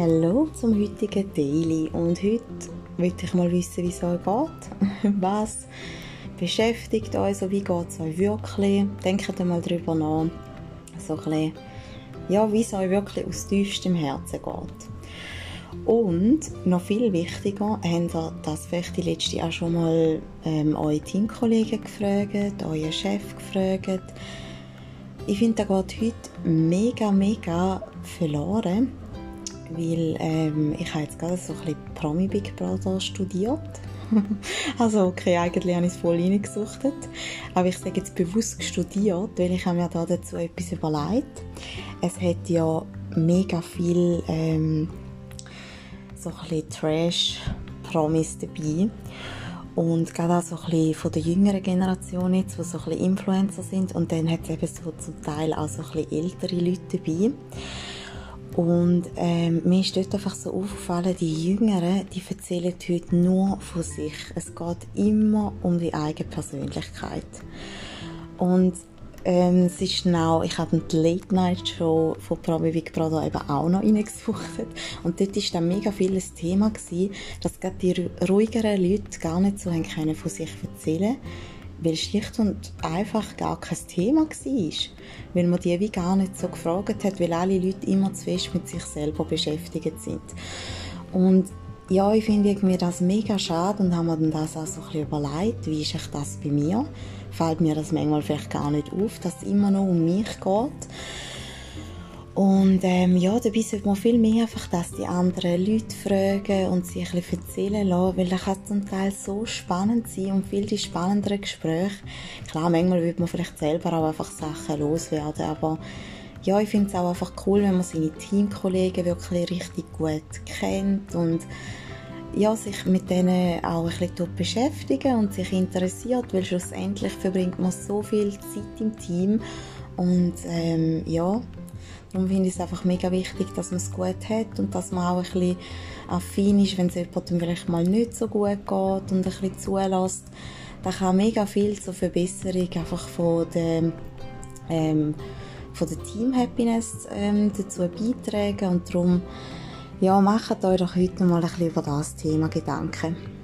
Hallo zum heutigen Daily und heute möchte ich mal wissen, wie es euch geht. Was beschäftigt euch, so wie geht es euch wirklich? Denkt mal darüber nach, so ein bisschen, ja, wie es euch wirklich aus tiefstem Herzen geht. Und noch viel wichtiger, habt ihr das vielleicht die letzte auch schon mal ähm, eure Teamkollegen gefragt, euren Chef gefragt? Ich finde, da geht heute mega, mega verloren weil ähm, ich habe jetzt gerade so ein bisschen Promi Big Brother studiert. also okay, eigentlich habe ich es voll reingesuchtet. Aber ich sage jetzt bewusst studiert, weil ich habe mir da dazu etwas überlegt. Es hat ja mega viel ähm, so ein Trash-Promis dabei. Und gerade auch so ein bisschen von der jüngeren Generation jetzt, die so ein bisschen Influencer sind. Und dann hat es eben so zum Teil auch so ein bisschen ältere Leute dabei. Und ähm, mir ist dort einfach so aufgefallen, die Jüngeren, die erzählen heute nur von sich. Es geht immer um die eigene Persönlichkeit. Und ähm, es ist genau, ich habe die Late Night Show von Promi Big Brother eben auch noch reingesucht. Und dort war dann mega viel ein Thema gewesen, dass gerade die ruhigeren Leute gar nicht so haben können von sich erzählen weil schlicht und einfach gar kein Thema war. Weil man die wie gar nicht so gefragt hat, weil alle Leute immer zu fest mit sich selber beschäftigt sind. Und ja, ich finde mir das mega schade und habe mir dann das auch so ein bisschen überlegt, wie ist das bei mir? Fällt mir das manchmal vielleicht gar nicht auf, dass es immer noch um mich geht. Und ähm, ja, dabei sollte man viel mehr einfach, dass die anderen Leute fragen und sich ein bisschen erzählen lassen, weil das kann zum Teil so spannend sein und viel die spannenderen Gespräche. Klar, manchmal wird man vielleicht selber auch einfach Sachen loswerden, aber ja, ich finde es auch einfach cool, wenn man seine Teamkollegen wirklich richtig gut kennt und ja, sich mit denen auch ein bisschen beschäftigen und sich interessiert, weil schlussendlich verbringt man so viel Zeit im Team und ähm, ja, Darum finde ich es einfach mega wichtig, dass man es gut hat und dass man auch ein bisschen affin ist, wenn es jemandem vielleicht mal nicht so gut geht und ein bisschen zulässt. Da kann mega viel zur Verbesserung einfach von der, ähm, von der Team-Happiness ähm, dazu beitragen und darum ja, macht euch doch heute mal ein bisschen über das Thema Gedanken.